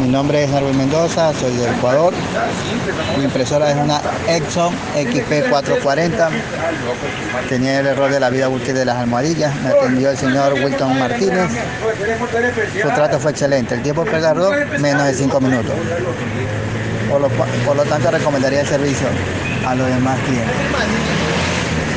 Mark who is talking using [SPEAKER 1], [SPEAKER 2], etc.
[SPEAKER 1] Mi nombre es Darwin Mendoza, soy de Ecuador. Mi impresora es una Exxon XP440. Tenía el error de la vida útil de las almohadillas. Me atendió el señor Wilton Martínez. Su trato fue excelente. El tiempo que menos de 5 minutos. Por lo, por lo tanto, recomendaría el servicio a los demás clientes.